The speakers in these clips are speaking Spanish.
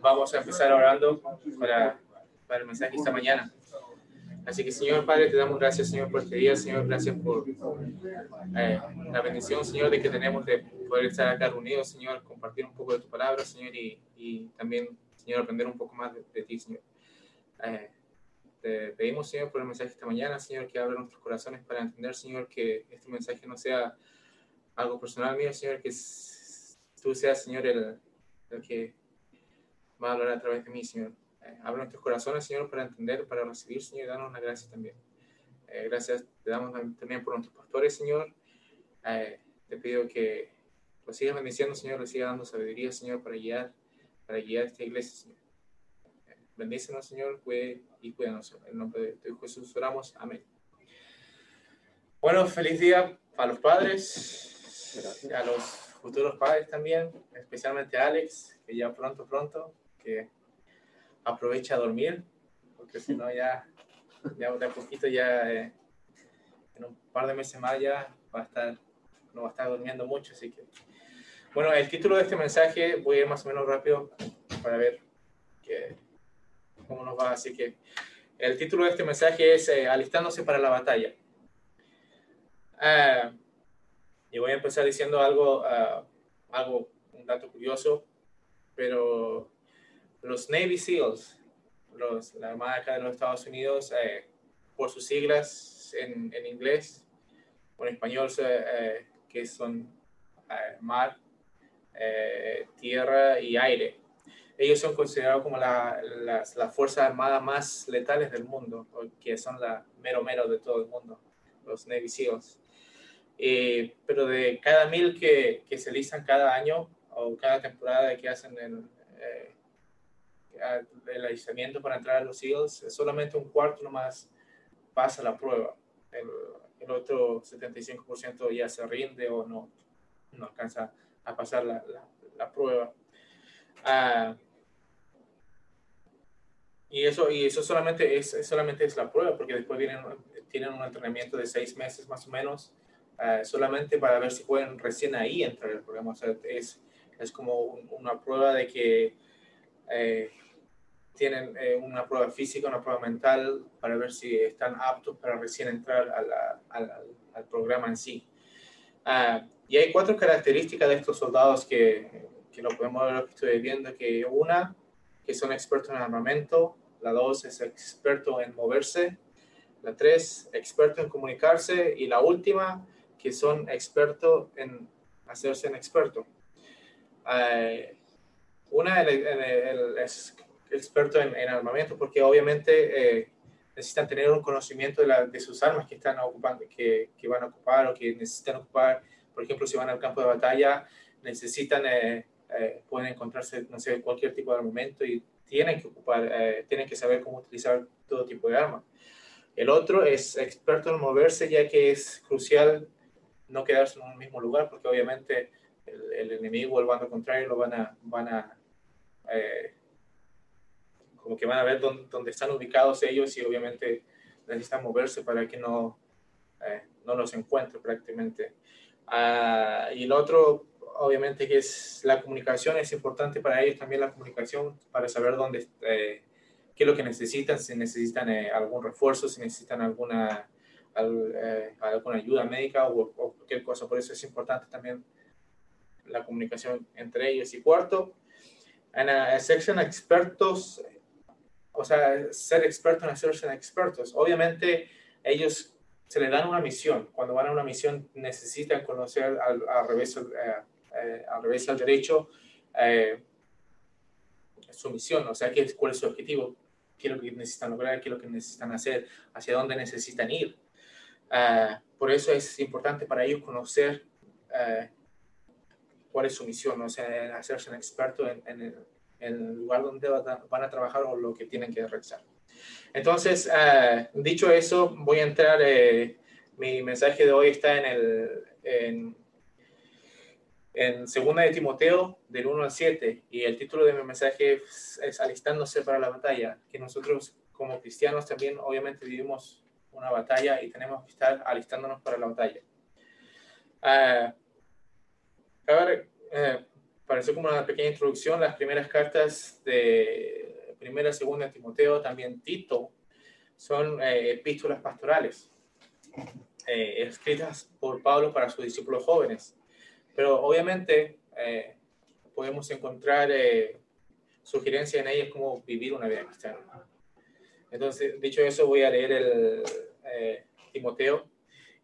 vamos a empezar orando para, para el mensaje esta mañana. Así que, Señor Padre, te damos gracias, Señor, por este día. Señor, gracias por eh, la bendición, Señor, de que tenemos de poder estar acá reunidos, Señor, compartir un poco de tu palabra, Señor, y, y también, Señor, aprender un poco más de, ti, Señor. Eh, te pedimos, Señor, por el mensaje esta mañana, Señor, que abra nuestros corazones para entender, Señor, que este mensaje no sea algo personal mío, Señor, que tú seas, Señor, el, el que va a hablar a través de mí, Señor. Eh, abre nuestros corazones, Señor, para entender, para recibir, Señor, y darnos una gracia también. Eh, gracias te damos también por nuestros pastores, Señor. Eh, te pido que lo sigas bendiciendo, Señor, le siga dando sabiduría, Señor, para guiar, para guiar esta iglesia, Señor. bendícenos, Señor, cuide y cuídanos. En el nombre de Jesús oramos. Amén. Bueno, feliz día a los padres, a los futuros padres también, especialmente a Alex, que ya pronto, pronto, que aprovecha a dormir, porque si no ya, ya de poquito ya eh, en un par de meses más ya va a estar, no va a estar durmiendo mucho, así que... Bueno, el título de este mensaje, voy a ir más o menos rápido para ver que, cómo nos va, así que el título de este mensaje es eh, Alistándose para la batalla. Ah, y voy a empezar diciendo algo, uh, algo, un dato curioso, pero los Navy SEALs, los, la Armada acá de los Estados Unidos, eh, por sus siglas en, en, inglés o en español, eh, que son eh, mar, tierra y aire. Ellos son considerados como las la, fuerzas armadas más letales del mundo, que son la mero mero de todo el mundo, los Navy SEALs. pero de cada mil que, que se listan cada año o cada temporada que hacen el, el aislamiento para entrar a los Eagles, solamente un cuarto nomás pasa la prueba. El, el otro 75% ya se rinde o no, no alcanza a pasar la, la, prueba. Ah, y eso, y eso solamente, es, solamente es la prueba, porque después vienen, tienen un entrenamiento de seis meses más o menos, ah, solamente para ver si pueden recién ahí entrar al programa. O sea, es, es como una prueba de que eh, tienen eh, una prueba física, una prueba mental para ver si están aptos para recién entrar al programa en sí. Ah, y hay cuatro características de estos soldados que, que lo podemos ver lo que estoy viendo, que una, que son expertos en armamento, la dos es experto en moverse, la tres, experto en comunicarse y la última, que son expertos en hacerse un experto. Ah, una es experto en, armamento, porque obviamente eh, necesitan tener un conocimiento de, de, sus armas que están ocupando, que, que, van a ocupar o que necesitan ocupar. Por ejemplo, si van al campo de batalla, necesitan, eh, eh, pueden encontrarse, no sé, cualquier tipo de armamento y tienen que ocupar, tienen que saber cómo utilizar todo tipo de armas. El otro es experto en moverse, ya que es crucial no quedarse en un mismo lugar, porque obviamente el, el enemigo o el bando contrario lo van a, van a como que van a ver dónde, están ubicados ellos y obviamente necesitan moverse para que no, eh, no los encuentre prácticamente. Ah, y el otro, obviamente, que es la comunicación, es importante para ellos también la comunicación para saber dónde, eh, qué es lo que necesitan, si necesitan eh, algún refuerzo, si necesitan alguna, alguna ayuda médica o, o, cualquier cosa. Por eso es importante también la comunicación entre ellos. Y cuarto, en la sección expertos o sea, ser experto en hacerse expertos. Obviamente, ellos se les dan una misión. Cuando van a una misión, necesitan conocer al, al revés, eh, eh, al revés al derecho eh, su misión, o sea, qué, cuál es su objetivo, qué es lo que necesitan lograr, qué es lo que necesitan hacer, hacia dónde necesitan ir. por eso es importante para ellos conocer cuál es su misión, o sea, hacerse un experto en, en el lugar donde van a trabajar o lo que tienen que realizar. Entonces, uh, dicho eso, voy a entrar, eh, mi mensaje de hoy está en el, en, en segunda de Timoteo, del 1 al 7, y el título de mi mensaje es, es, Alistándose para la batalla, que nosotros como cristianos también obviamente vivimos una batalla y tenemos que estar alistándonos para la batalla. Uh, a ver, uh, parece como una pequeña introducción, las primeras cartas de primera, segunda Timoteo, también Tito, son eh, epístolas pastorales, eh, escritas por Pablo para sus discípulos jóvenes. Pero obviamente eh, podemos encontrar sugerencias en ellas como vivir una vida cristiana. Entonces, dicho eso, voy a leer el Timoteo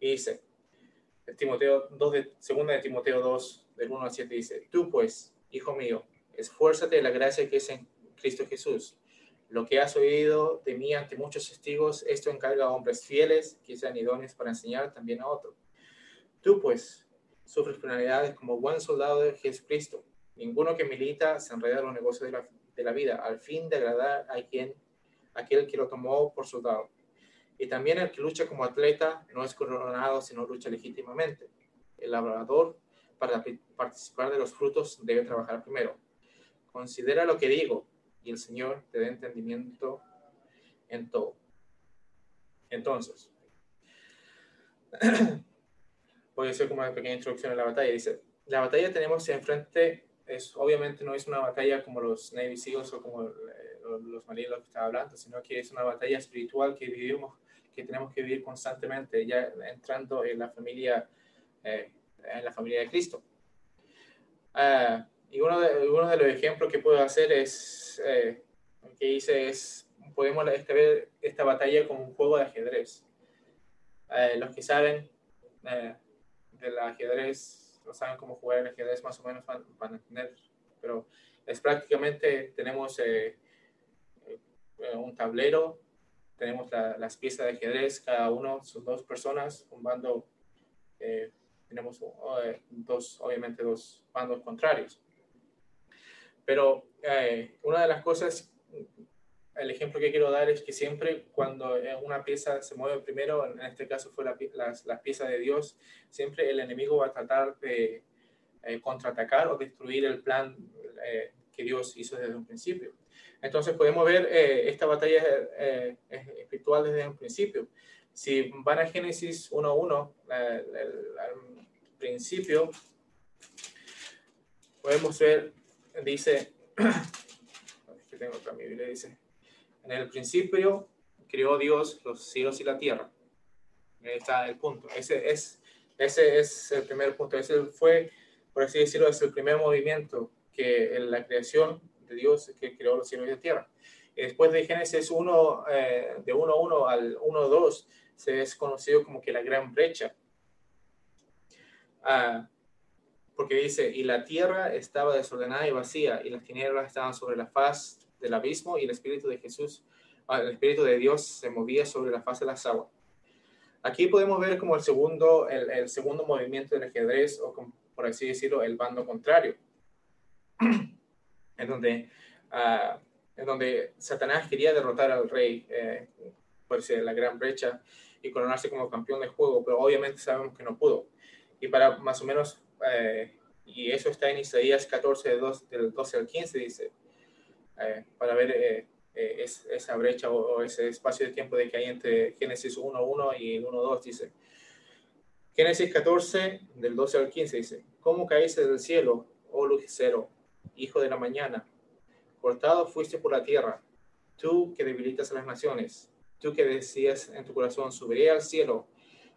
y dice, Timoteo 2 de, segunda de Timoteo 2, del 1 al 7 dice, tú pues, hijo mío, esfuérzate de la gracia que es en Cristo Jesús. Lo que has oído de mí ante muchos testigos, esto encarga a hombres fieles que sean idóneos para enseñar también a otros. Tú pues, sufres penalidades como buen soldado de Jesucristo. Ninguno que milita se enreda en los negocios de la, de la vida, al fin de agradar a quien, aquel que lo tomó por soldado y también el que lucha como atleta no es coronado, sino lucha legítimamente. El labrador, para participar de los frutos, debe trabajar primero. Considera lo que digo y el Señor te dé entendimiento en todo. Entonces, puede ser como una pequeña introducción a la batalla. Dice, la batalla tenemos enfrente, es, obviamente no es una batalla como los Navy SEALs o como eh, los marinos que estaba hablando, sino que es una batalla espiritual que vivimos que tenemos que vivir constantemente, ya entrando en la familia, eh, en la familia de Cristo. Ah, y uno de, uno de los ejemplos que puedo hacer es, eh, que hice es, podemos ver esta batalla como un juego de ajedrez. Eh, los que saben del ajedrez, no saben cómo jugar el ajedrez, más o menos van, van a entender, pero es prácticamente, tenemos un tablero tenemos las piezas de ajedrez, cada uno son dos personas, un bando, eh, tenemos eh, dos, obviamente dos bandos contrarios. Pero eh, una de las cosas, el ejemplo que quiero dar es que siempre cuando una pieza se mueve primero, en este caso fue la, la, pieza de Dios, siempre el enemigo va a tratar de contraatacar o destruir el plan que Dios hizo desde un principio. Entonces podemos ver eh, esta batalla eh, espiritual desde un principio. Si van a Génesis 1.1, al principio, podemos ver, dice, que tengo otra Biblia, dice, en el principio creó Dios los cielos y la tierra. Ahí está el punto. Ese es, ese es el primer punto. Ese fue, por así decirlo, es el primer movimiento que en la creación de Dios que creó los cielos y la tierra. Y después de Génesis 1, eh, de 1.1 al 1.2, se es conocido como que la gran brecha. Ah, porque dice, y la tierra estaba desordenada y vacía, y las tinieblas estaban sobre la faz del abismo, y el Espíritu de Jesús, ah, el Espíritu de Dios se movía sobre la faz de las aguas. Aquí podemos ver como el segundo, el, el segundo movimiento del ajedrez, o por así decirlo, el bando contrario en donde, uh, en donde Satanás quería derrotar al rey, eh, por ser la gran brecha, y coronarse como campeón de juego, pero obviamente sabemos que no pudo. Y para más o menos, eh, y eso está en Isaías 14, del 12 al 15, dice, eh, para ver eh, es, esa brecha o, ese espacio de tiempo de que hay entre Génesis 1.1 y el 1.2, dice. Génesis 14, del 12 al 15, dice, ¿cómo caíste del cielo, oh Lucero, hijo de la mañana. Cortado fuiste por la tierra, tú que debilitas a las naciones, tú que decías en tu corazón, subiré al cielo,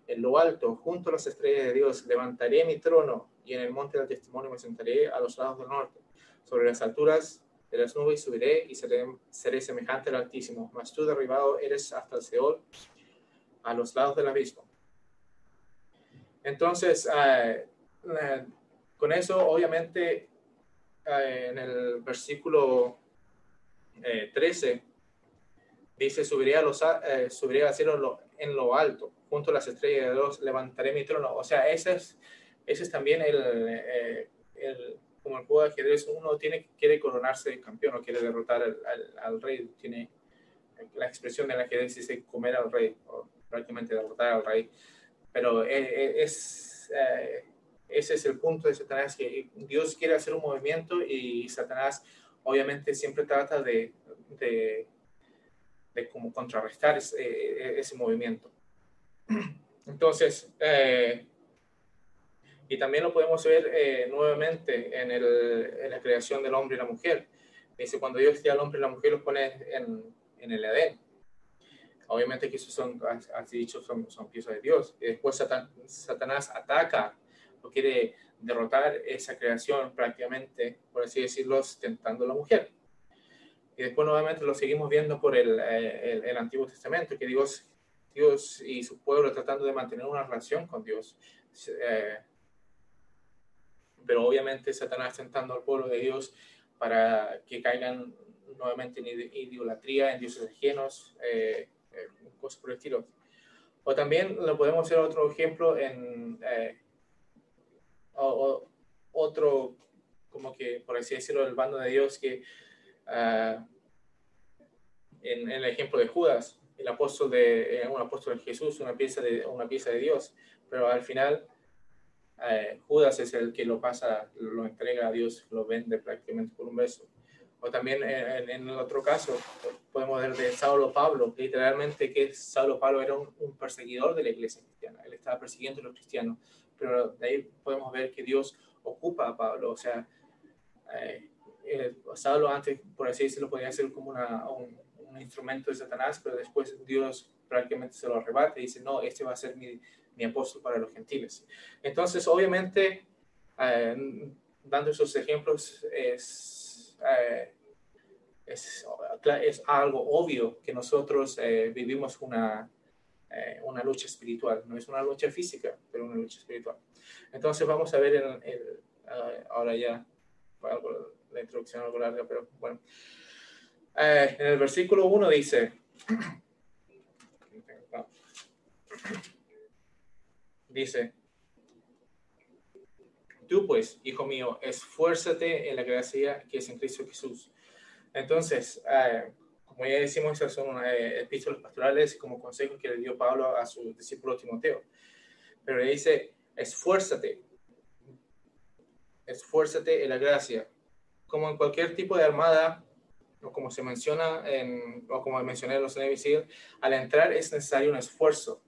en lo alto, junto a las estrellas de Dios, levantaré mi trono y en el monte del testimonio me sentaré a los lados del norte. Sobre las alturas de las nubes subiré y seré, semejante al Altísimo, mas tú derribado eres hasta el Seol, a los lados del abismo. Entonces, eh, eh, con eso, obviamente, eh, en el versículo 13, eh, dice, subiré, a los, eh, subiré al cielo en lo alto, junto a las estrellas de Dios, levantaré mi trono. O sea, ese es, ese es también el, el, como el juego de ajedrez, uno tiene, quiere coronarse campeón o quiere derrotar al, al, rey, tiene la expresión del ajedrez dice comer al rey, o prácticamente derrotar al rey. Pero es, ese es el punto de Satanás, que Dios quiere hacer un movimiento y Satanás obviamente siempre trata de, de, de como contrarrestar ese, e, ese, movimiento. Entonces, eh, Y también lo podemos ver eh, nuevamente en, el, en, la creación del hombre y la mujer. Dice, cuando Dios crea al hombre y la mujer los pone en, en el Edén. Obviamente que esos son, así dicho, son, son piezas de Dios. Y después Satanás ataca o quiere derrotar esa creación prácticamente, por así decirlo, tentando a la mujer. Y después nuevamente lo seguimos viendo por el, eh, el, Antiguo Testamento, que Dios, Dios y su pueblo tratando de mantener una relación con Dios. Eh, pero obviamente Satanás tentando al pueblo de Dios para que caigan nuevamente en idolatría, en dioses ajenos, eh, eh, cosas por el estilo. O también lo podemos hacer otro ejemplo en eh, otro, como que por así decirlo, el bando de Dios que ah, en, el ejemplo de Judas, el apóstol de un apóstol de Jesús, una pieza de una pieza de Dios, pero al final eh, Judas es el que lo pasa, lo entrega a Dios, lo vende prácticamente por un beso. O también en, el otro caso, podemos ver de Saulo Pablo, literalmente que Saulo Pablo era un, perseguidor de la iglesia cristiana, él estaba persiguiendo a los cristianos, pero de ahí podemos ver que Dios ocupa a Pablo, o sea, eh, Saulo antes, por así decirlo, podía ser como una, un, un, instrumento de Satanás, pero después Dios prácticamente se lo arrebata y dice, no, este va a ser mi, mi apóstol para los gentiles. Entonces, obviamente, eh, dando esos ejemplos, es, eh, es, es, algo obvio que nosotros eh, vivimos una, una lucha espiritual. No es una lucha física, pero una lucha espiritual. Entonces, vamos a ver en, ahora ya, la introducción algo larga, pero bueno. en el versículo 1 dice, dice, tú pues, hijo mío, esfuérzate en la gracia que es en Cristo Jesús. Entonces, eh, como ya decimos, esas son eh, epístolas pastorales como consejos que le dio Pablo a su discípulo Timoteo. Pero le dice, esfuérzate, esfuérzate en la gracia. Como en cualquier tipo de armada, o como se menciona, en, o como mencioné en los Navy al entrar es necesario un esfuerzo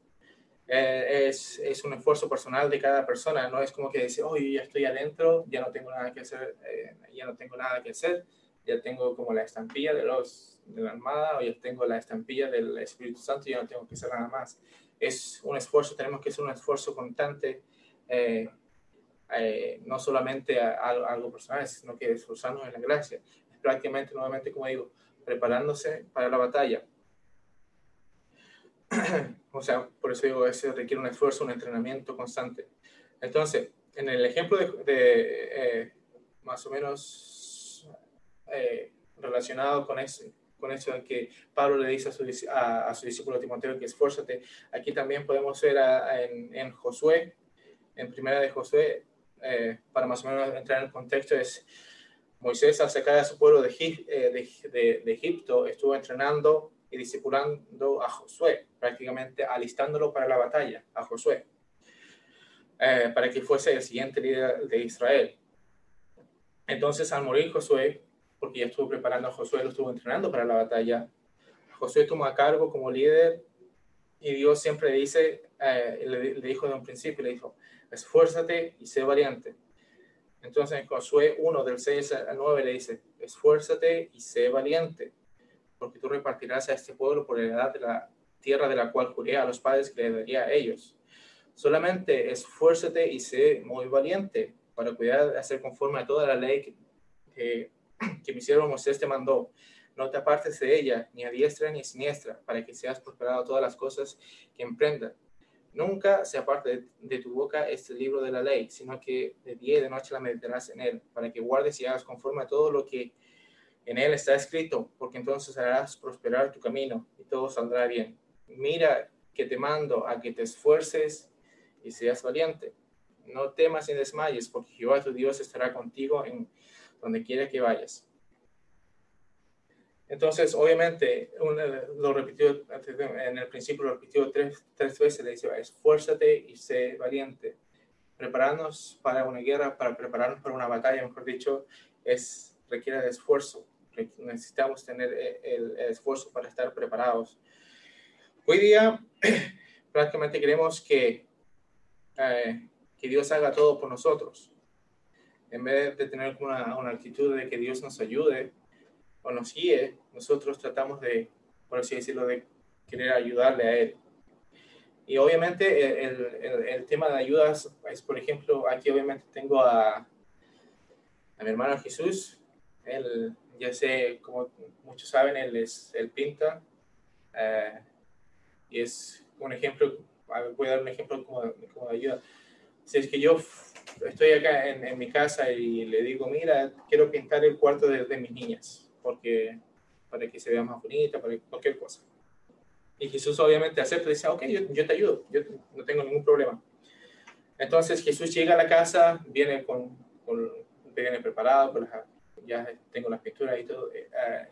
eh, es, es, un esfuerzo personal de cada persona, no es como que dice, oh, ya estoy adentro, ya no tengo nada que hacer, eh, ya no tengo nada que hacer, ya tengo como la estampilla de, los, de la Armada o ya tengo la estampilla del Espíritu Santo, ya no tengo que hacer nada más. Es un esfuerzo, tenemos que hacer un esfuerzo constante, eh, no solamente a, algo personal, sino que esforzarnos en la gracia. Es prácticamente, nuevamente, como digo, preparándose para la batalla o sea, por eso digo, eso requiere un esfuerzo, un entrenamiento constante. Entonces, en el ejemplo de, eh, más o menos eh, relacionado con eso, con eso que Pablo le dice a su, a, su discípulo Timoteo que esfuérzate, aquí también podemos ver en, en, Josué, en primera de Josué, eh, para más o menos entrar en el contexto, es Moisés al sacar a su pueblo de, de, Egipto, estuvo entrenando y discipulando a Josué, prácticamente alistándolo para la batalla, a Josué, eh, para que fuese el siguiente líder de Israel. Entonces, al morir Josué, porque ya estuvo preparando a Josué, lo estuvo entrenando para la batalla, Josué tomó a cargo como líder y Dios siempre dice, eh, le, le, dijo de un principio, le dijo, esfuérzate y sé valiente. Entonces en Josué 1 del 6 al 9 le dice, esfuérzate y sé valiente porque tú repartirás a este pueblo por la edad de la tierra de la cual juré a los padres que le daría a ellos. Solamente esfuérzate y sé muy valiente para cuidar de hacer conforme a toda la ley que, que, mi siervo Moisés te mandó. No te apartes de ella, ni a diestra ni a siniestra, para que seas prosperado todas las cosas que emprendas. Nunca se aparte de, tu boca este libro de la ley, sino que de día y de noche la meditarás en él, para que guardes y hagas conforme a todo lo que en él está escrito, porque entonces harás prosperar tu camino y todo saldrá bien. Mira que te mando a que te esfuerces y seas valiente. No temas ni desmayes, porque Jehová tu Dios estará contigo en donde quiera que vayas. Entonces, obviamente, lo repitió en el principio, lo repitió tres, tres veces, le dice, esfuérzate y sé valiente. Prepararnos para una guerra, para prepararnos para una batalla, mejor dicho, es requiere de esfuerzo necesitamos tener eh, el, esfuerzo para estar preparados. Hoy día prácticamente queremos que, eh, que Dios haga todo por nosotros. En vez de tener una, una actitud de que Dios nos ayude o nos guíe, nosotros tratamos de, por así decirlo, de querer ayudarle a Él. Y obviamente el, el, el tema de ayudas es, por ejemplo, aquí obviamente tengo a, a mi hermano Jesús. Él, ya sé, como muchos saben, él, es, él pinta. Eh, y es un ejemplo, voy a dar un ejemplo como, como de ayuda. Si es que yo estoy acá en, en, mi casa y le digo, mira, quiero pintar el cuarto de, de mis niñas, porque para que se vea más bonita, para cualquier cosa y Jesús obviamente acepta y dice, ok, yo, yo, te ayudo, yo no tengo ningún problema. Entonces Jesús llega a la casa, viene con, con viene preparado, con ya tengo las pinturas y todo, eh, eh,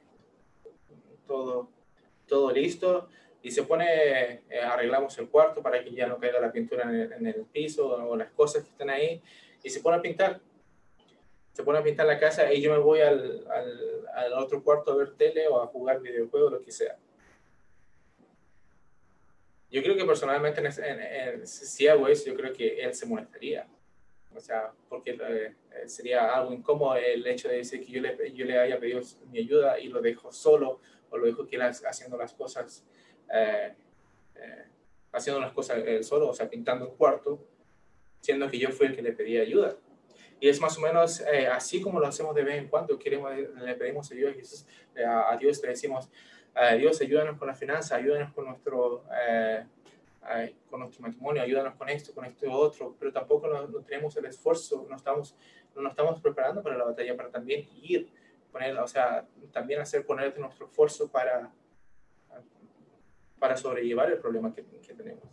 todo, todo listo. Y se pone, eh, arreglamos el cuarto para que ya no caiga la pintura en el, en el, piso o las cosas que están ahí. Y se pone a pintar. Se pone a pintar la casa y yo me voy al, al, al otro cuarto a ver tele o a jugar videojuegos, lo que sea yo creo que personalmente en, en, si hago eso, yo creo que él se molestaría. O sea, porque eh, sería algo incómodo el hecho de decir que yo le, yo le haya pedido mi ayuda y lo dejo solo o lo dejo que él haciendo las cosas, eh, eh, haciendo las cosas él solo, o sea, pintando un cuarto, siendo que yo fui el que le pedí ayuda. Y es más o menos así como lo hacemos de vez en cuando, queremos, le pedimos ayuda a Jesús, a, a Dios le decimos, Dios, ayúdanos con la finanza, ayúdanos con nuestro, eh, con nuestro matrimonio, ayúdanos con esto, con esto y otro, pero tampoco no, tenemos el esfuerzo, no estamos, no nos estamos preparando para la batalla, para también ir, poner, o sea, también hacer poner nuestro esfuerzo para, para sobrellevar el problema que, que tenemos.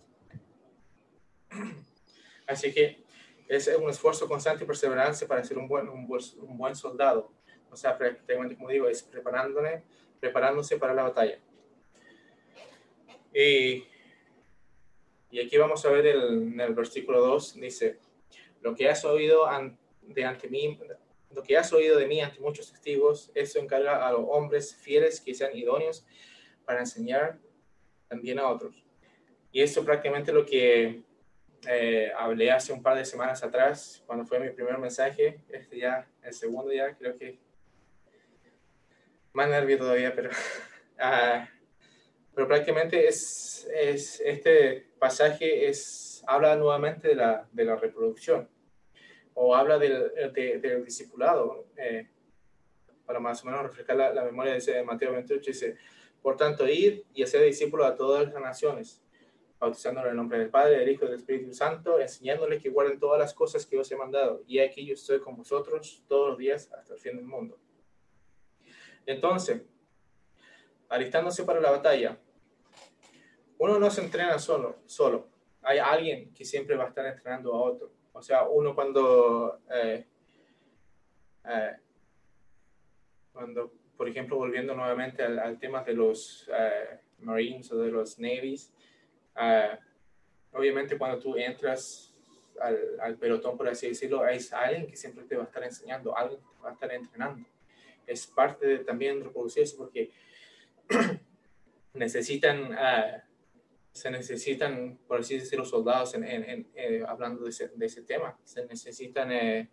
Así que es un esfuerzo constante y perseverancia para ser un buen, un buen, soldado. O sea, prácticamente, como digo, es preparándose para la batalla. Y, y aquí vamos a ver el, en el versículo 2, dice, lo que has oído de ante mí, lo que has oído de mí ante muchos testigos, eso encarga a los hombres fieles que sean idóneos para enseñar también a otros. Y esto prácticamente lo que eh, hablé hace un par de semanas atrás, cuando fue mi primer mensaje, este ya, el segundo ya, creo que más nervio todavía, pero, uh, pero prácticamente es, es, este pasaje es, habla nuevamente de la, de la reproducción o habla del, de, del discipulado. Eh, para más o menos reflejar la, la memoria de, Mateo 28, dice, por tanto, ir y hacer discípulos a todas las naciones, bautizándolo en el nombre del Padre, del Hijo y del Espíritu Santo, enseñándoles que guarden todas las cosas que os he mandado. Y aquí yo estoy con vosotros todos los días hasta el fin del mundo. Entonces, alistándose para la batalla, uno no se entrena solo, solo. Hay alguien que siempre va a estar entrenando a otro. O sea, uno cuando, eh, eh, cuando por ejemplo, volviendo nuevamente al, tema de los eh, Marines o de los Navies, obviamente cuando tú entras al, al, pelotón, por así decirlo, hay alguien que siempre te va a estar enseñando, alguien que te va a estar entrenando es parte de también reproducirse porque necesitan, uh, se necesitan, por así decirlo, soldados en, en, eh, hablando de ese, de ese, tema. Se necesitan, eh,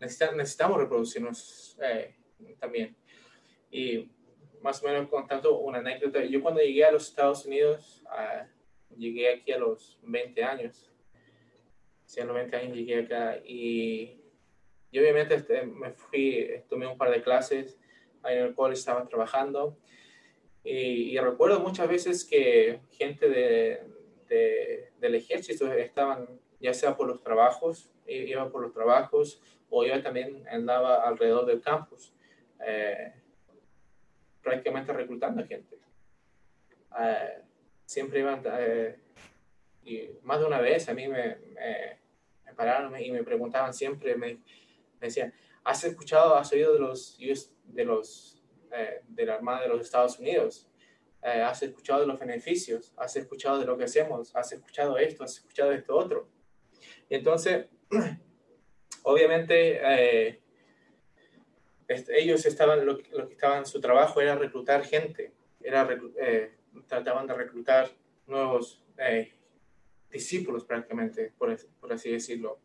necesitan, necesitamos reproducirnos eh, también. Y más o menos contando una anécdota, yo cuando llegué a los Estados Unidos, uh, llegué aquí a los 20 años. Sí, a los 20 años llegué acá y y obviamente este, me fui, tomé un par de clases en el cual estaba trabajando. Y, recuerdo muchas veces que gente de, de, del ejército estaban, ya sea por los trabajos, iba por los trabajos, o yo también andaba alrededor del campus, eh, prácticamente reclutando gente. Eh, siempre iban, eh, y más de una vez a mí me, me, pararon y me preguntaban siempre, me, me decían, ¿has escuchado, has oído de los, de los, eh, de la Armada de los Estados Unidos? Eh, ¿Has escuchado de los beneficios? ¿Has escuchado de lo que hacemos? ¿Has escuchado esto? ¿Has escuchado esto otro? Y entonces, obviamente, eh, ellos estaban, lo, lo, que estaban, su trabajo era reclutar gente, era, trataban de reclutar nuevos discípulos prácticamente, por, por así decirlo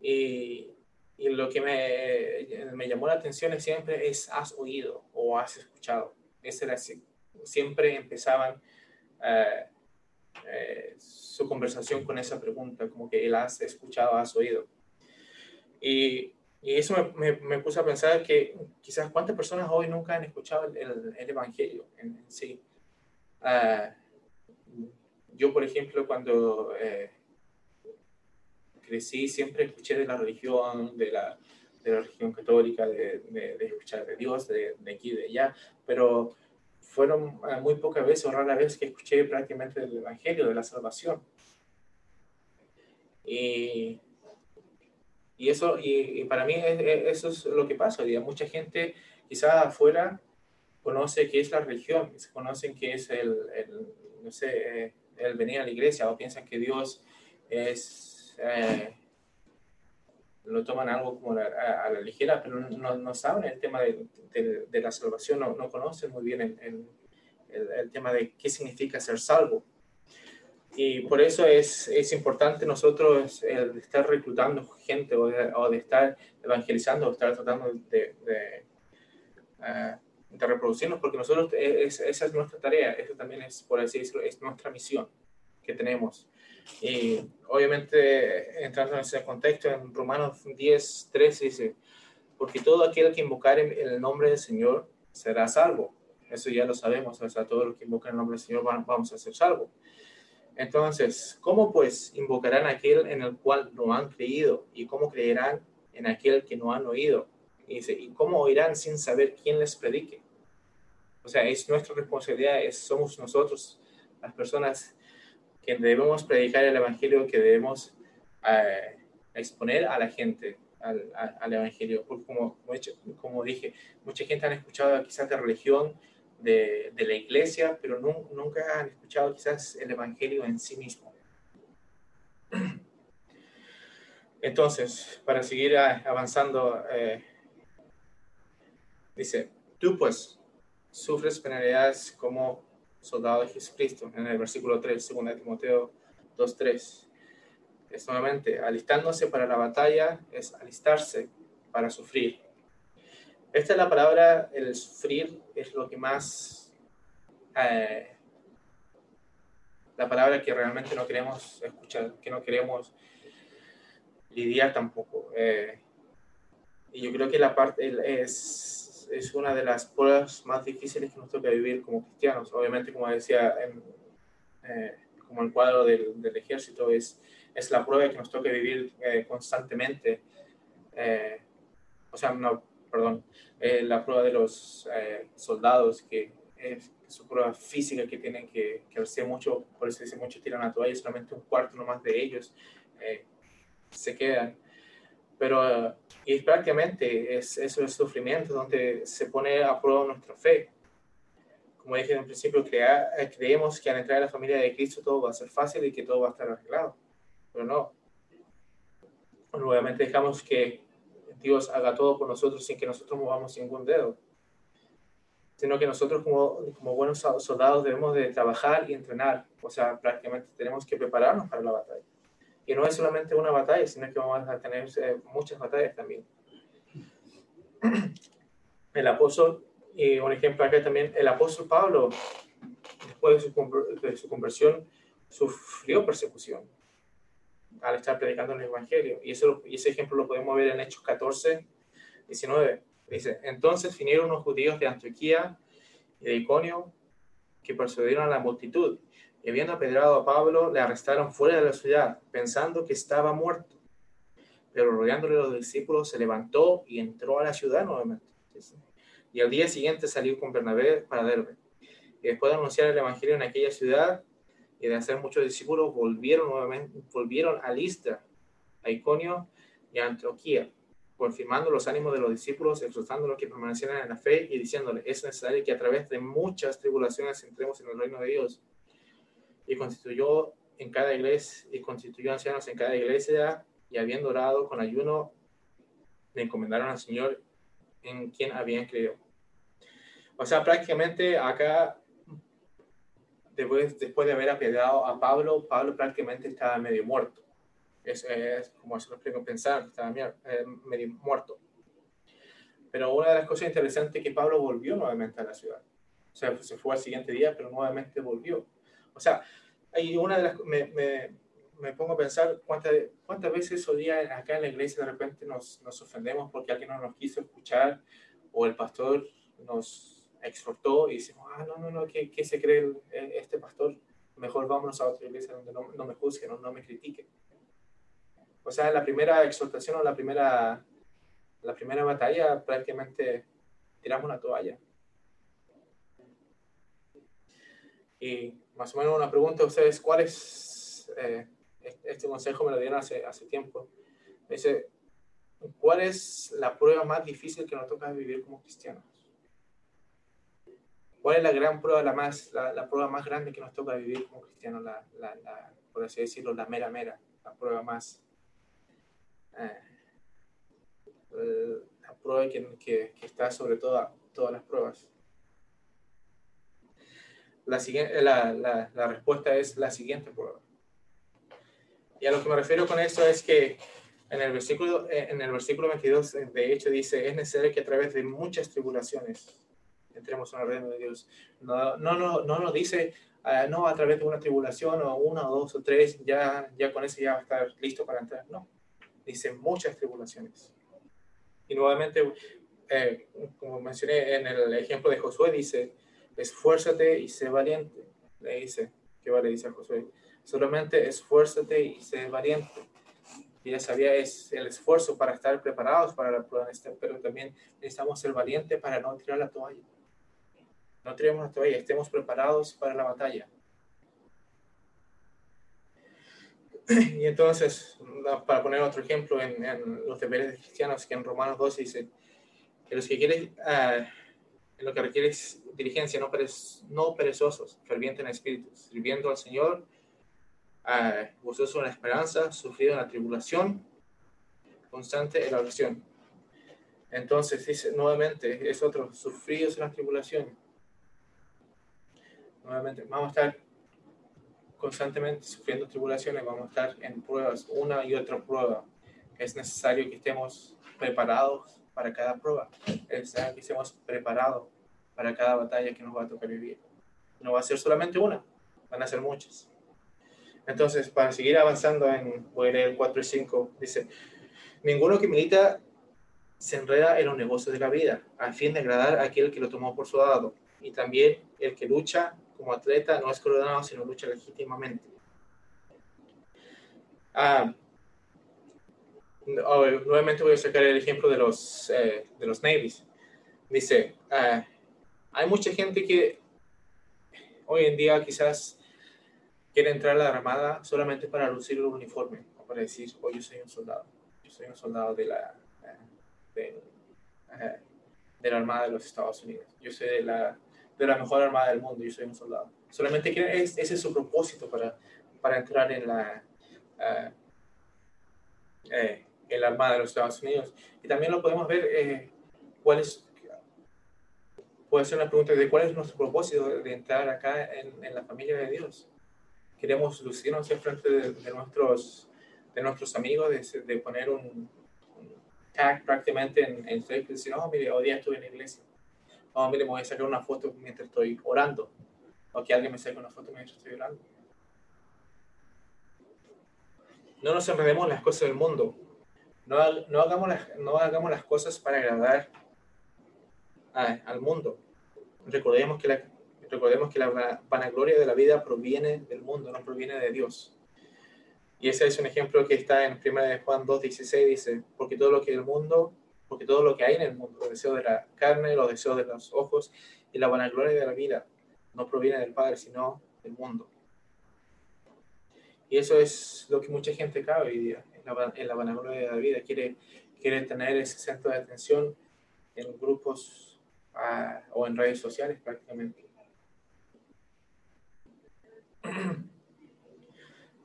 Y, y lo que me, me, llamó la atención es siempre es has oído o has escuchado. Ese era siempre empezaban eh, eh, su conversación con esa pregunta, como que él has escuchado, has oído. Y, y eso me, me, puso a pensar que quizás cuántas personas hoy nunca han escuchado el, el, Evangelio en, sí. Uh, yo, por ejemplo, cuando eh, crecí, siempre escuché de la religión, de la, de la religión católica, de, de, escuchar de Dios, de, de, aquí, de allá, pero fueron eh, muy pocas veces o rara vez que escuché prácticamente el Evangelio, de la salvación. Y, y eso, y, para mí eso es lo que pasa. Mucha gente quizás afuera conoce qué es la religión, conocen qué es el, el no sé, eh, el venir a la iglesia o piensan que Dios es, eh, lo toman algo como a, la ligera, pero no, no, saben el tema de, de, la salvación, no, no, conocen muy bien el, el, tema de qué significa ser salvo. Y por eso es, es importante nosotros el estar reclutando gente o de, o de estar evangelizando o estar tratando de, de, uh, de reproducirnos, porque nosotros, es, esa es nuestra tarea, eso también es, por así decirlo, es nuestra misión que tenemos. Y obviamente, entrando en ese contexto, en Romanos 10, 13 dice, porque todo aquel que invocar el nombre del Señor será salvo. Eso ya lo sabemos, o sea, todo lo que invoca el nombre del Señor vamos a ser salvos. Entonces, ¿cómo pues invocarán aquel en el cual no han creído? ¿Y cómo creerán en aquel que no han oído? Y dice, ¿y cómo oirán sin saber quién les predique? O sea, es nuestra responsabilidad, es, somos nosotros las personas que debemos predicar el Evangelio, que debemos eh, exponer a la gente al, al Evangelio. Porque como, como dije, mucha gente ha escuchado quizás de religión, de, la iglesia, pero nunca han escuchado quizás el Evangelio en sí mismo. Entonces, para seguir avanzando, eh, Dice, tú pues sufres penalidades como soldado de Jesucristo, en el versículo 3, 2 Timoteo 2.3. Es nuevamente, alistándose para la batalla es alistarse para sufrir. Esta es la palabra, el sufrir es lo que más, eh, la palabra que realmente no queremos escuchar, que no queremos lidiar tampoco. Eh, y yo creo que la parte es es una de las pruebas más difíciles que nos toca vivir como cristianos. Obviamente, como decía, eh, como el cuadro del, ejército, es, es la prueba que nos toca vivir constantemente. O sea, no, perdón, la prueba de los soldados, que es su prueba física que tienen que, que hacer mucho, por eso dice mucho tiran a toalla, solamente un cuarto nomás de ellos se quedan pero y prácticamente es, eso es sufrimiento donde se pone a prueba nuestra fe. Como dije en principio, crea, creemos que al entrar a la familia de Cristo todo va a ser fácil y que todo va a estar arreglado, pero no. Nuevamente dejamos que Dios haga todo por nosotros sin que nosotros movamos ningún dedo, sino que nosotros como, buenos soldados debemos de trabajar y entrenar, o sea, prácticamente tenemos que prepararnos para la batalla. Y no es solamente una batalla, sino que vamos a tener eh, muchas batallas también. El apóstol, y un ejemplo acá también, el apóstol Pablo, después de su conversión, sufrió persecución al estar predicando el Evangelio. Y, eso, y ese ejemplo lo podemos ver en Hechos 14, 19. Dice, entonces vinieron los judíos de Antioquía y de Iconio que persuadieron a la multitud y habiendo apedrado a Pablo, le arrestaron fuera de la ciudad, pensando que estaba muerto. Pero rodeándole los discípulos, se levantó y entró a la ciudad nuevamente. Y al día siguiente salió con Bernabé para Derbe. Y después de anunciar el Evangelio en aquella ciudad y de hacer muchos discípulos, volvieron nuevamente, volvieron a Listra, a Iconio y a Antioquía, confirmando los ánimos de los discípulos, exhortándolos que permanecieran en la fe y diciéndoles, es necesario que a través de muchas tribulaciones entremos en el reino de Dios y constituyó en cada iglesia y constituyó ancianos en cada iglesia y habiendo orado con ayuno le encomendaron al Señor en quien habían creído. O sea, prácticamente acá después, después de haber apedreado a Pablo, Pablo prácticamente estaba medio muerto. es, es como se lo explico, pensar, estaba eh, medio muerto. Pero una de las cosas interesantes es que Pablo volvió nuevamente a la ciudad. O sea, se fue al siguiente día, pero nuevamente volvió. O sea, hay una de las... Me, me, me pongo a pensar cuántas, cuántas veces hoy día acá en la iglesia de repente nos, nos ofendemos porque alguien no nos quiso escuchar o el pastor nos exhortó y decimos, ah, no, no, no, ¿qué, qué se cree este pastor? Mejor vámonos a otra iglesia donde no, no me juzguen, no, no me critiquen. O sea, la primera exhortación o la primera, la primera batalla prácticamente tiramos una toalla. Y más o menos una pregunta a ustedes, ¿cuál es, eh, este consejo me lo dieron hace, hace tiempo, dice, ¿cuál es la prueba más difícil que nos toca vivir como cristianos? ¿Cuál es la gran prueba, la, más, la, prueba más grande que nos toca vivir como cristianos? La, la, por así decirlo, la mera mera, la prueba más eh, la prueba que, que, está sobre toda, todas las pruebas. La, siguiente, la, la, la, respuesta es la siguiente prueba. Y a lo que me refiero con esto es que en el versículo, en el versículo 22, eh, de hecho, dice, es necesario que a través de muchas tribulaciones entremos en el reino de Dios. No, no, no, no nos dice, ah, no, a través de una tribulación o una o dos o tres, ya, ya con eso ya va a estar listo para entrar. No dice muchas tribulaciones. Y nuevamente, eh, como mencioné en el ejemplo de Josué, dice, esfuérzate y sé valiente. Le dice, ¿qué vale? Dice a Josué, solamente esfuérzate y sé valiente. Ya sabía, es el esfuerzo para estar preparados para la prueba, pero también necesitamos ser valientes para no tirar la toalla. No tiremos la toalla, estemos preparados para la batalla. Y entonces, para poner otro ejemplo, en, los deberes de cristianos, que en Romanos 12 dice que los que quieren, uh, lo que requiere diligencia, no, no perezosos, fervientes en espíritu, sirviendo al Señor, uh, gozosos en la esperanza, sufrido en la tribulación, constante en la oración. Entonces, dice nuevamente, es otro, sufridos en la tribulación. Nuevamente, vamos a estar constantemente sufriendo tribulaciones, vamos a estar en pruebas, una y otra prueba. Es necesario que estemos preparados para cada prueba. Es necesario que estemos preparados para cada batalla que nos va a tocar vivir. No va a ser solamente una, van a ser muchas. Entonces, para seguir avanzando en, voy a leer 4 y 5, dice, ninguno que milita se enreda en los negocios de la vida, a fin de agradar a aquel que lo tomó por su dado, y también el que lucha como atleta no es coronado, sino lucha legítimamente. Ah, nuevamente voy a sacar el ejemplo de los, eh, de los Navies. Dice, ah, hay mucha gente que hoy en día quizás quiere entrar a la Armada solamente para lucir el uniforme, o para decir, oh, yo soy un soldado, yo soy un soldado de la, eh, eh, de la Armada de los Estados Unidos, yo soy de la de la mejor armada del mundo, yo soy un soldado. Solamente que ese es su propósito para, para entrar en la, uh, eh, en la armada de los Estados Unidos. Y también lo podemos ver, eh, cuál es, puede ser una pregunta de cuál es nuestro propósito de entrar acá en, en la familia de Dios. Queremos lucirnos en frente de, nuestros, de nuestros amigos, de, de poner un, tag prácticamente en, en Facebook decir, oh, mire, hoy día estuve en la iglesia oh, mire, me voy a sacar una foto mientras estoy orando. O que alguien me saque una foto mientras estoy orando. No nos enredemos en las cosas del mundo. No, no, hagamos, las, no hagamos las cosas para agradar al mundo. Recordemos que, la, recordemos que la vanagloria de la vida proviene del mundo, no proviene de Dios. Y ese es un ejemplo que está en 1 Juan 2.16, dice, porque todo lo que el mundo porque todo lo que hay en el mundo, los deseos de la carne, los deseos de los ojos y la vanagloria de la vida, no proviene del Padre, sino del mundo. Y eso es lo que mucha gente cabe hoy día, en la, en la vanagloria de la vida. Quiere, quiere tener ese centro de atención en grupos ah, o en redes sociales prácticamente.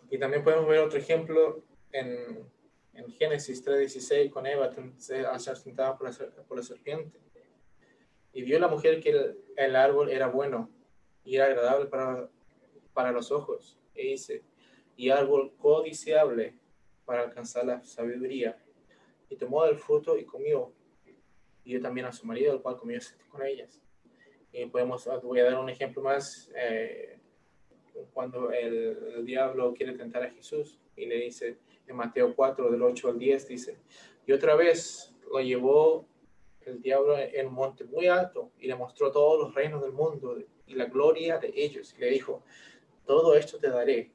Y también podemos ver otro ejemplo en en Génesis 3.16 con Eva al ser tentada por la, por la serpiente. Y vio la mujer que el, el, árbol era bueno y era agradable para, para los ojos. E dice, y árbol codiciable para alcanzar la sabiduría. Y tomó del fruto y comió. Y yo también a su marido, el cual comió con ellas. Y podemos, voy a dar un ejemplo más. Eh, cuando el, diablo quiere tentar a Jesús y le dice en Mateo 4, del 8 al 10, dice, y otra vez lo llevó el diablo en un monte muy alto y le mostró todos los reinos del mundo y la gloria de ellos. Y le dijo, todo esto te daré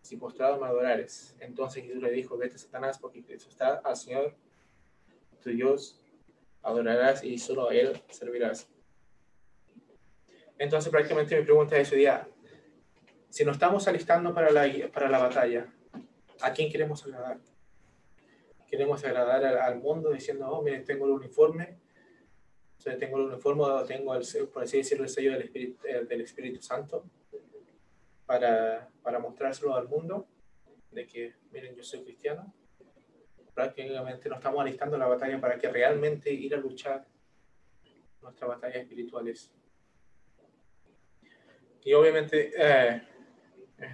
si postrado me adorares. Entonces Jesús le dijo, vete Satanás, porque está al Señor tu Dios adorarás y solo a Él servirás. Entonces prácticamente mi pregunta es ese día, si nos estamos alistando para la, para la batalla, ¿a quién queremos agradar? Queremos agradar al, mundo diciendo, oh, miren, tengo el uniforme, tengo el uniforme, tengo, el, por así decirlo, el sello del Espíritu, eh, del Espíritu Santo para, para mostrárselo al mundo, de que, miren, yo soy cristiano. Prácticamente nos estamos alistando la batalla para que realmente ir a luchar nuestras batallas espirituales. Y obviamente, eh,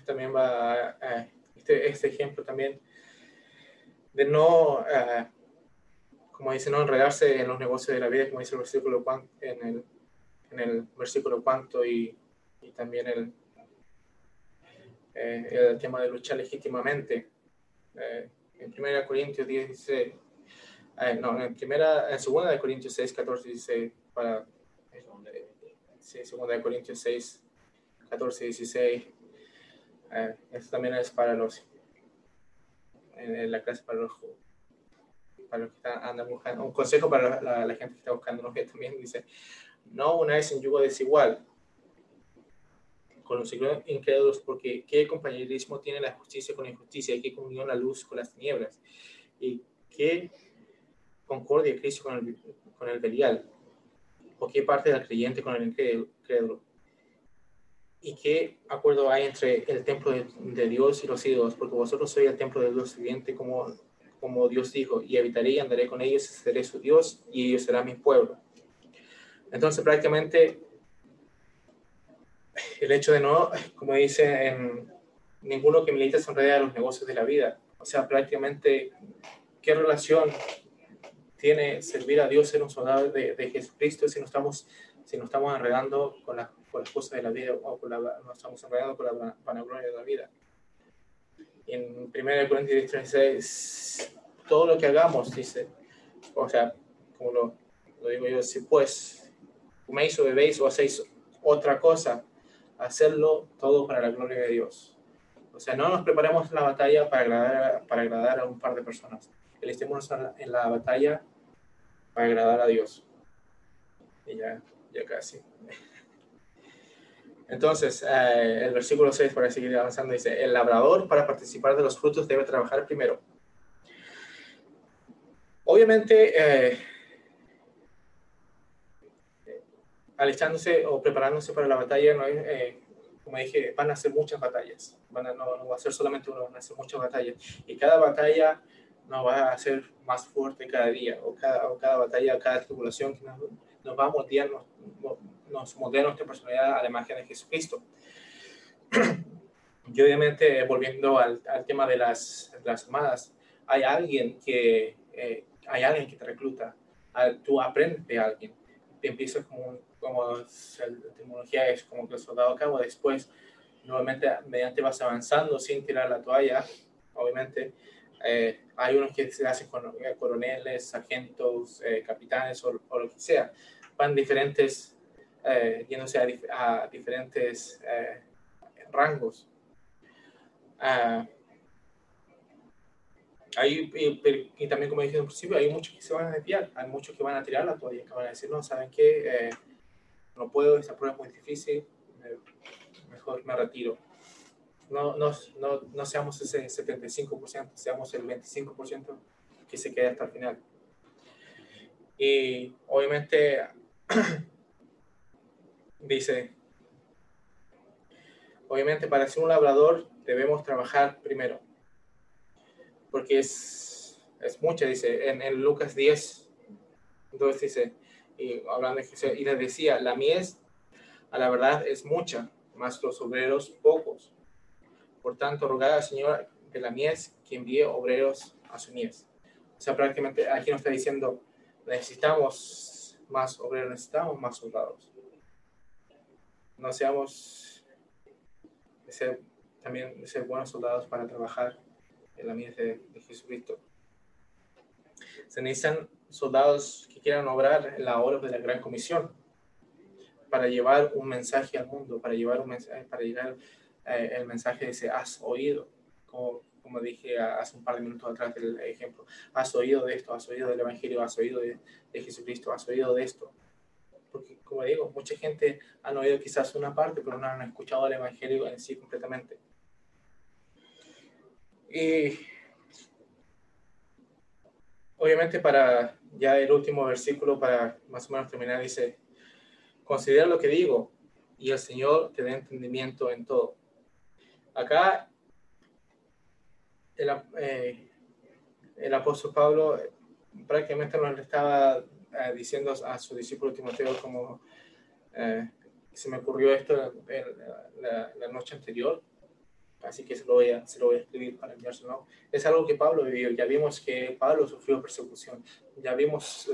también va, eh, este, este ejemplo también de no, eh, como dice, no enredarse en los negocios de la vida, como dice el versículo en el, en el versículo cuanto y, y también el, eh, el tema de luchar legítimamente. Eh, en 1 Corintios 10, dice, eh, no, en primera, en segunda de Corintios 6, 14 dice, para, sí, segunda de Corintios 6, 14, 16, esto también es para los, en, la clase para los, para los que están, andan buscando, un consejo para la, la, gente que está buscando novia también dice, no unáis en yugo desigual, con los incrédulos, porque qué compañerismo tiene la justicia con la injusticia, y qué comunión la luz con las tinieblas, y qué concordia Cristo con el, con el Belial, o qué parte del creyente con el incrédulo, y qué acuerdo hay entre el templo de, Dios y los ídolos, porque vosotros sois el templo de Dios viviente, como, como Dios dijo, y habitaré y andaré con ellos, seré su Dios, y ellos serán mi pueblo. Entonces, prácticamente, el hecho de no, como dice, en, ninguno que milita se enreda a los negocios de la vida. O sea, prácticamente, ¿qué relación tiene servir a Dios ser un soldado de, de Jesucristo si no estamos, si estamos enredando con, la, con, las cosas de la vida o con la, no estamos enredando con la vanagloria de la vida? En 1 Corintios 16, todo lo que hagamos, dice, o sea, como lo, lo digo yo, si pues coméis o bebéis o hacéis otra cosa, hacerlo todo para la gloria de Dios. O sea, no nos preparemos en la batalla para agradar, para agradar a un par de personas. Estemos en la batalla para agradar a Dios. Y ya, ya casi. Entonces, eh, el versículo 6, para seguir avanzando, dice, el labrador para participar de los frutos debe trabajar primero. Obviamente, eh, alistándose o preparándose para la batalla, no eh, como dije, van a ser muchas batallas. Van a, no, va a ser solamente uno, van a ser muchas batallas. Y cada batalla nos va a hacer más fuerte cada día, o cada, o cada batalla, cada tribulación que nos, nos va a moldear, nos, nos moldea nuestra personalidad a la imagen de Jesucristo. Y obviamente, volviendo al, al tema de las, las armadas, hay alguien que, eh, hay alguien que te recluta, tú aprendes de alguien, empiezas como como la tecnología es como que el soldado acaba después, nuevamente mediante vas avanzando sin tirar la toalla, obviamente, eh, hay unos que se hacen con eh, coroneles, sargentos, eh, capitanes o, lo que sea, van diferentes, yéndose a, a diferentes rangos. Uh, hay, y, y, también, como dije en principio, hay muchos que se van a desviar, hay muchos que van a tirar la toalla, que van a decir, no, ¿saben qué? no puedo, esa prueba es muy difícil, mejor me retiro. No, no, no, no seamos ese 75%, seamos el 25% que se quede hasta el final. Y obviamente dice, obviamente para ser un labrador debemos trabajar primero, porque es, es mucho, dice, en, en Lucas 10, entonces dice, y hablando de Jesús, y les decía, la mies a la verdad es mucha, más los obreros pocos. Por tanto, rogad al Señor de la mies que envíe obreros a su mies. O sea, prácticamente aquí nos está diciendo, necesitamos más obreros, necesitamos más soldados. No seamos también ser buenos soldados para trabajar en la mies de, de Jesucristo. Se necesitan soldados que quieran obrar en la obra de la Gran Comisión para llevar un mensaje al mundo, para llevar un mensaje, para llegar eh, el mensaje de ese has oído, como, como dije hace un par de minutos atrás del ejemplo, has oído de esto, has oído del Evangelio, has oído de, de Jesucristo, has oído de esto. Como digo, mucha gente han oído quizás una parte, pero no han escuchado el Evangelio en sí completamente. Y obviamente para ya el último versículo, para más o menos terminar, dice, considera lo que digo y el Señor te dé entendimiento en todo. Acá el, eh, el apóstol Pablo prácticamente nos estaba eh, diciendo a su discípulo Timoteo como eh, se me ocurrió esto la, la, noche anterior, así que se lo voy a, se lo voy a escribir para enviárselo. Es algo que Pablo vivió, ya vimos que Pablo sufrió persecución, ya vimos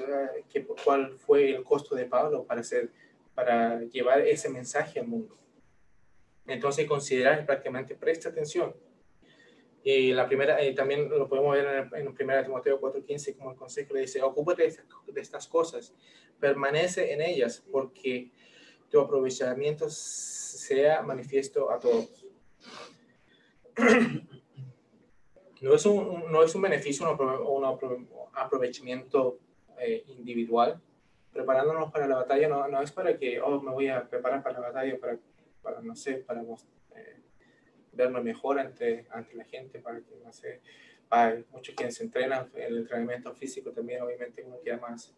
que, cuál fue el costo de Pablo para, ser, para llevar ese mensaje al mundo. Entonces, considerar prácticamente, presta atención. Y la primera, y también lo podemos ver en, el, 1 Timoteo 4:15, como el consejo le dice, ocúpate de estas cosas, permanece en ellas, porque tu aprovechamiento sea manifiesto a todos. No es un, no es un beneficio o un, aprovechamiento eh, individual. Preparándonos para la batalla no, no, es para que, oh, me voy a preparar para la batalla, para para, no sé, para eh, verme mejor ante, ante la gente, para que, no sé, para muchos quienes se entrenan, el entrenamiento físico también, obviamente, uno queda más,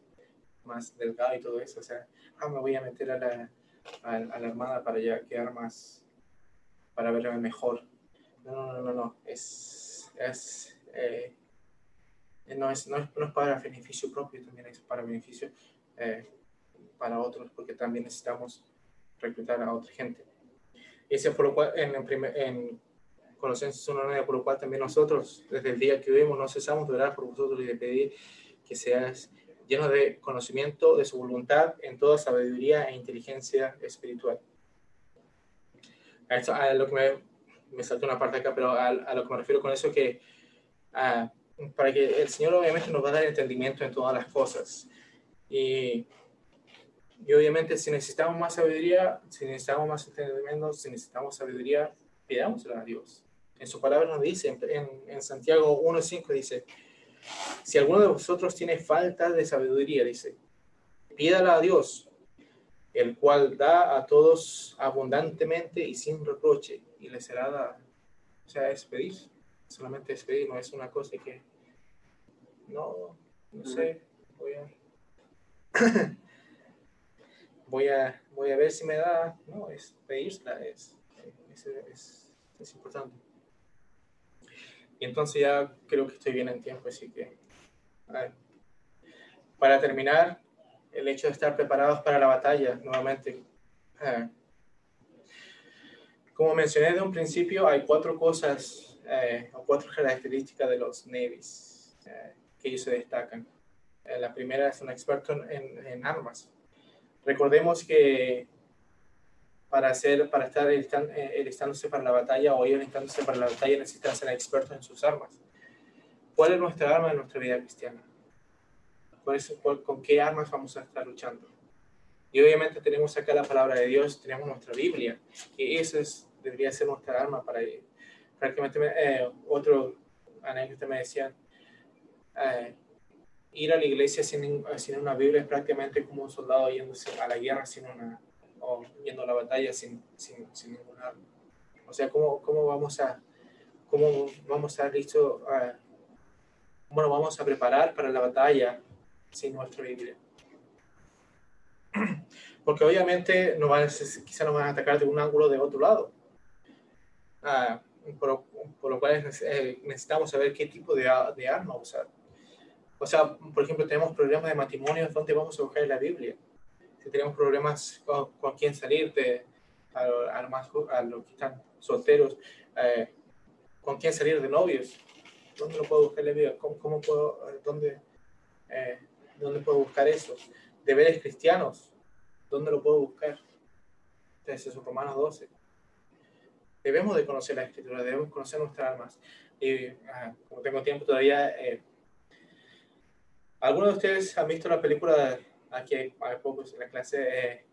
más delgado y todo eso, o sea, ah, me voy a meter a la, a, la armada para ya quedar más, para verme mejor. No, no, no, no, es, es, eh, no, es, no, es, no es para beneficio propio, también es para beneficio eh, para otros, porque también necesitamos reclutar a otra gente. Ese por lo cual, en, en Colosenses 1.9, por lo cual también nosotros, desde el día que vivimos, no cesamos de orar por vosotros y de pedir que seas lleno de conocimiento de su voluntad en toda sabiduría e inteligencia espiritual. A, esto, a lo que me, me saltó una parte acá, pero a, a, lo que me refiero con eso que para que el Señor obviamente nos va a dar entendimiento en todas las cosas. Y y obviamente si necesitamos más sabiduría, si necesitamos más entendimiento, si necesitamos sabiduría, pidámosela a Dios. En su palabra nos dice, en, en Santiago 1.5 dice, si alguno de vosotros tiene falta de sabiduría, dice, pídala a Dios, el cual da a todos abundantemente y sin reproche, y le será dada. O sea, es pedir, solamente es pedir, no es una cosa que, no, no sé, voy a... voy a, voy a ver si me da, no, es pedírsela, es, es, es, importante. Y entonces ya creo que estoy bien en tiempo, así que, para terminar, el hecho de estar preparados para la batalla, nuevamente, eh, como mencioné de un principio, hay cuatro cosas eh, o cuatro características de los navies eh, que ellos se destacan. la primera es un experto en, en armas. Recordemos que para, hacer, para estar alistándose eh, para la batalla o ir alistándose para la batalla necesitan ser expertos en sus armas. ¿Cuál es nuestra arma en nuestra vida cristiana? ¿Con qué armas vamos a estar luchando? Y obviamente tenemos acá la palabra de Dios, tenemos nuestra Biblia, y esa es, debería ser nuestra arma para ir. Prácticamente eh, otro anécdota me decía, eh, ir a la iglesia sin, sin una Biblia es prácticamente como un soldado yéndose a la guerra sin una, o yendo a la batalla sin, sin, sin ningún arma. O sea, ¿cómo, cómo vamos a, cómo vamos a estar listos, bueno, vamos a preparar para la batalla sin nuestra Biblia? Porque obviamente no van, quizá nos van a atacar de un ángulo de otro lado. Ah, por, por, lo cual eh, necesitamos saber qué tipo de, de arma usar. O sea, por ejemplo, tenemos problemas de matrimonio, ¿dónde vamos a buscar la Biblia? Si tenemos problemas con, con quién salir, de, a, a, más, a los que están solteros, eh, con quién salir de novios. ¿Dónde lo puedo buscar la Biblia? ¿Cómo, cómo puedo, eh, dónde, eh, dónde puedo buscar eso? Deberes cristianos. ¿Dónde lo puedo buscar? Entonces, eso Romanos 12. Debemos de conocer la Escritura, debemos conocer nuestras almas. Y ah, como tengo tiempo todavía, eh, ¿algunos de ustedes han visto la película, aquí hay, pocos en la clase, eh,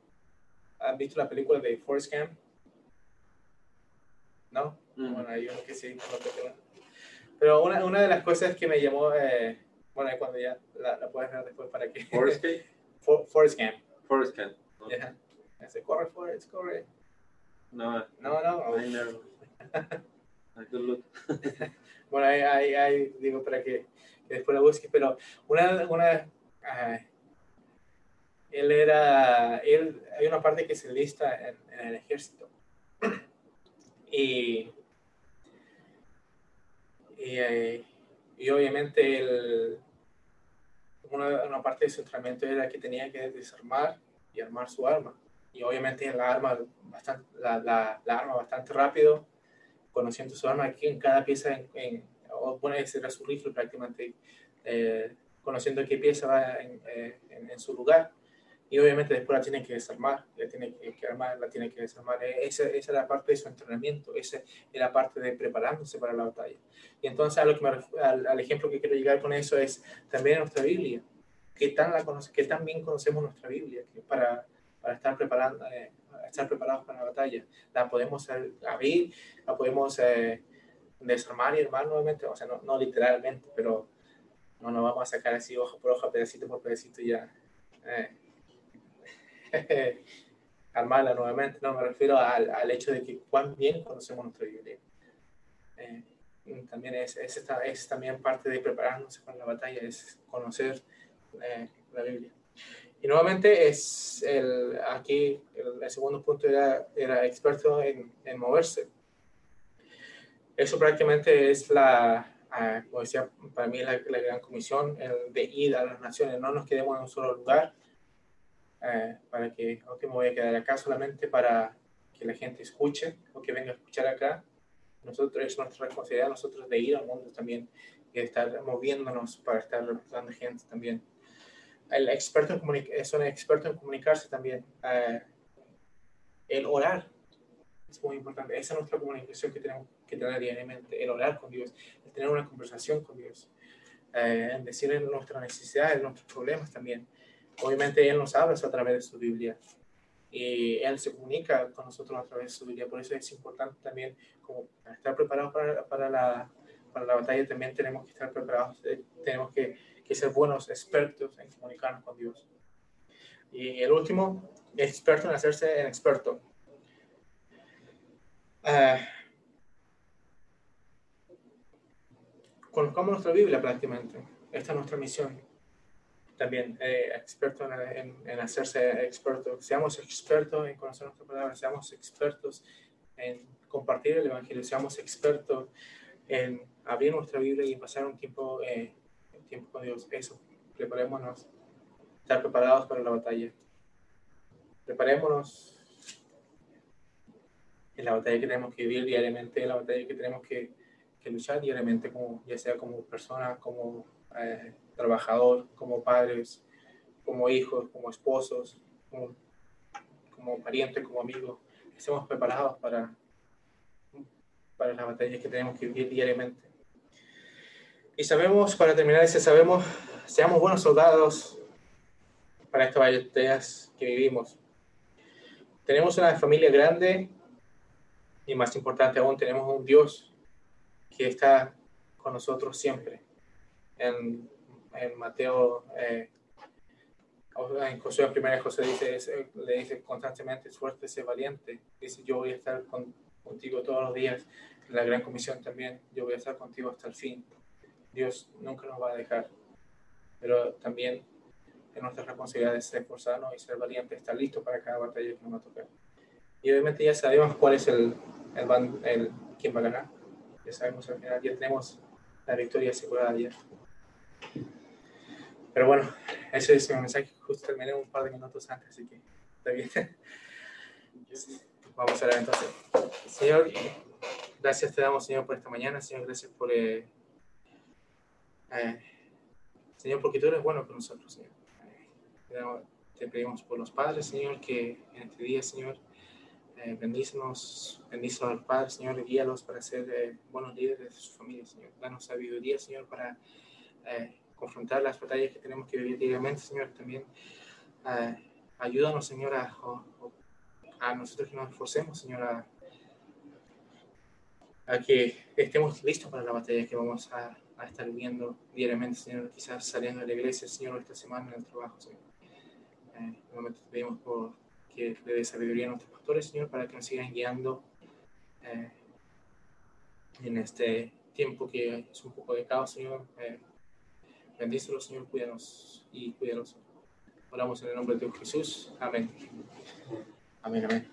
han visto la película de Forrest Gump? ¿No? Mm. Bueno, hay uno que sí, Pero una, una de las cosas que me llamó, eh, bueno, cuando ya la, la, puedes ver después para que... Forrest Gump. For, Forrest Gump. Forrest Gump. Yeah. corre, Forrest, corre. No, no, no. I never. bueno, ahí, ahí, digo para que, después la busques, pero una, una él era, él, hay una parte que se lista en, el ejército. y, y, eh, y obviamente el, una, una, parte de su entrenamiento era que tenía que desarmar y armar su arma. Y obviamente la arma bastante, la, la, la arma bastante rápido conociendo su arma aquí en cada pieza, en, o pone ese su rifle prácticamente, eh, conociendo qué pieza va eh, en, su lugar. Y obviamente después la tiene que desarmar, la tiene que, armar, la tiene que desarmar. E, esa, esa, es la parte de su entrenamiento, esa es la parte de preparándose para la batalla. Y entonces a lo que al, al, ejemplo que quiero llegar con eso es también nuestra Biblia. ¿Qué tan, la conoce, qué tan bien conocemos nuestra Biblia para, para estar preparando, eh, estar preparados para la batalla. La podemos abrir, la podemos eh, desarmar y armar nuevamente, o sea, no, no, literalmente, pero no nos vamos a sacar así hoja por hoja, pedacito por pedacito y ya. Eh, armarla nuevamente, no, me refiero al, al, hecho de que cuán bien conocemos nuestra Biblia. Eh, también es, es, es, también parte de prepararnos para la batalla, es conocer la Biblia. Y nuevamente es el, aquí el, segundo punto era, era experto en, en, moverse. Eso prácticamente es la, ah, como decía, para mí la, la, gran comisión el de ir a las naciones. No nos quedemos en un solo lugar eh, para que, ok, me voy a quedar acá solamente para que la gente escuche o que venga a escuchar acá. Nosotros, es nuestra responsabilidad nosotros de ir al mundo también y de estar moviéndonos para estar representando gente también el experto en es un experto en comunicarse también. Eh, el orar es muy importante. Esa es nuestra comunicación que tenemos que diariamente. El orar con Dios, el tener una conversación con Dios, eh, en decirle nuestras necesidades, nuestros problemas también. Obviamente Él nos habla a través de su Biblia y Él se comunica con nosotros a través de su Biblia. Por eso es importante también como estar preparados para, para, la, para la batalla. También tenemos que estar preparados, eh, tenemos que que ser buenos expertos en comunicarnos con Dios. Y el último, experto en hacerse en experto. Uh, conozcamos nuestra Biblia prácticamente. Esta es nuestra misión. También, eh, experto en, en, hacerse experto. Seamos expertos en conocer nuestra palabra, seamos expertos en compartir el Evangelio, seamos expertos en abrir nuestra Biblia y pasar un tiempo eh, tiempo con Dios. Eso, preparémonos, estar preparados para la batalla. Preparémonos en la batalla que tenemos que vivir diariamente, en la batalla que tenemos que, que luchar diariamente, como, ya sea como persona, como eh, trabajador, como padres, como hijos, como esposos, como, como parientes, como amigos. Estemos preparados para, para las batallas que tenemos que vivir diariamente. Y sabemos, para terminar, ese sabemos, seamos buenos soldados para estas batallas que vivimos. Tenemos una familia grande y más importante aún, tenemos un Dios que está con nosotros siempre. En, en Mateo, eh, en Josué, primera José dice, le dice constantemente, fuerte, sé valiente. Dice, yo voy a estar contigo todos los días. La gran comisión también, yo voy a estar contigo hasta el fin. Dios nunca nos va a dejar, pero también es nuestra responsabilidad de ser esforzarnos y ser valientes, estar listos para cada batalla que nos va a tocar. Y obviamente ya sabemos cuál es el, el, el, quién va a ganar. Ya sabemos al final, ya tenemos la victoria asegurada ya. Pero bueno, ese es mi mensaje. Justo terminé un par de minutos antes, así que está bien. Vamos a ver entonces. Señor, gracias te damos, Señor, por esta mañana, Señor, gracias por, eh, eh, Señor, porque tú eres bueno con nosotros, Señor. Eh, te pedimos por los padres, Señor, que en este día, Señor, eh, bendícenos, bendícenos a los padres, Señor, guíalos para ser eh, buenos líderes de su familia, Señor. Danos sabiduría, Señor, para eh, confrontar las batallas que tenemos que vivir diariamente, Señor. También eh, ayúdanos, Señor, a, a nosotros que nos esforcemos, Señor, a, a que estemos listos para la batalla que vamos a, a estar viviendo diariamente, Señor, quizás saliendo de la iglesia, Señor, esta semana en el trabajo, Señor. Eh, te pedimos por que le dé sabiduría a nuestros pastores, Señor, para que nos sigan guiando eh, en este tiempo que es un poco de caos, Señor. Eh, bendícelo, Señor, cuídanos y cuídanos. Oramos en el nombre de Jesús. Amén. Amén, amén.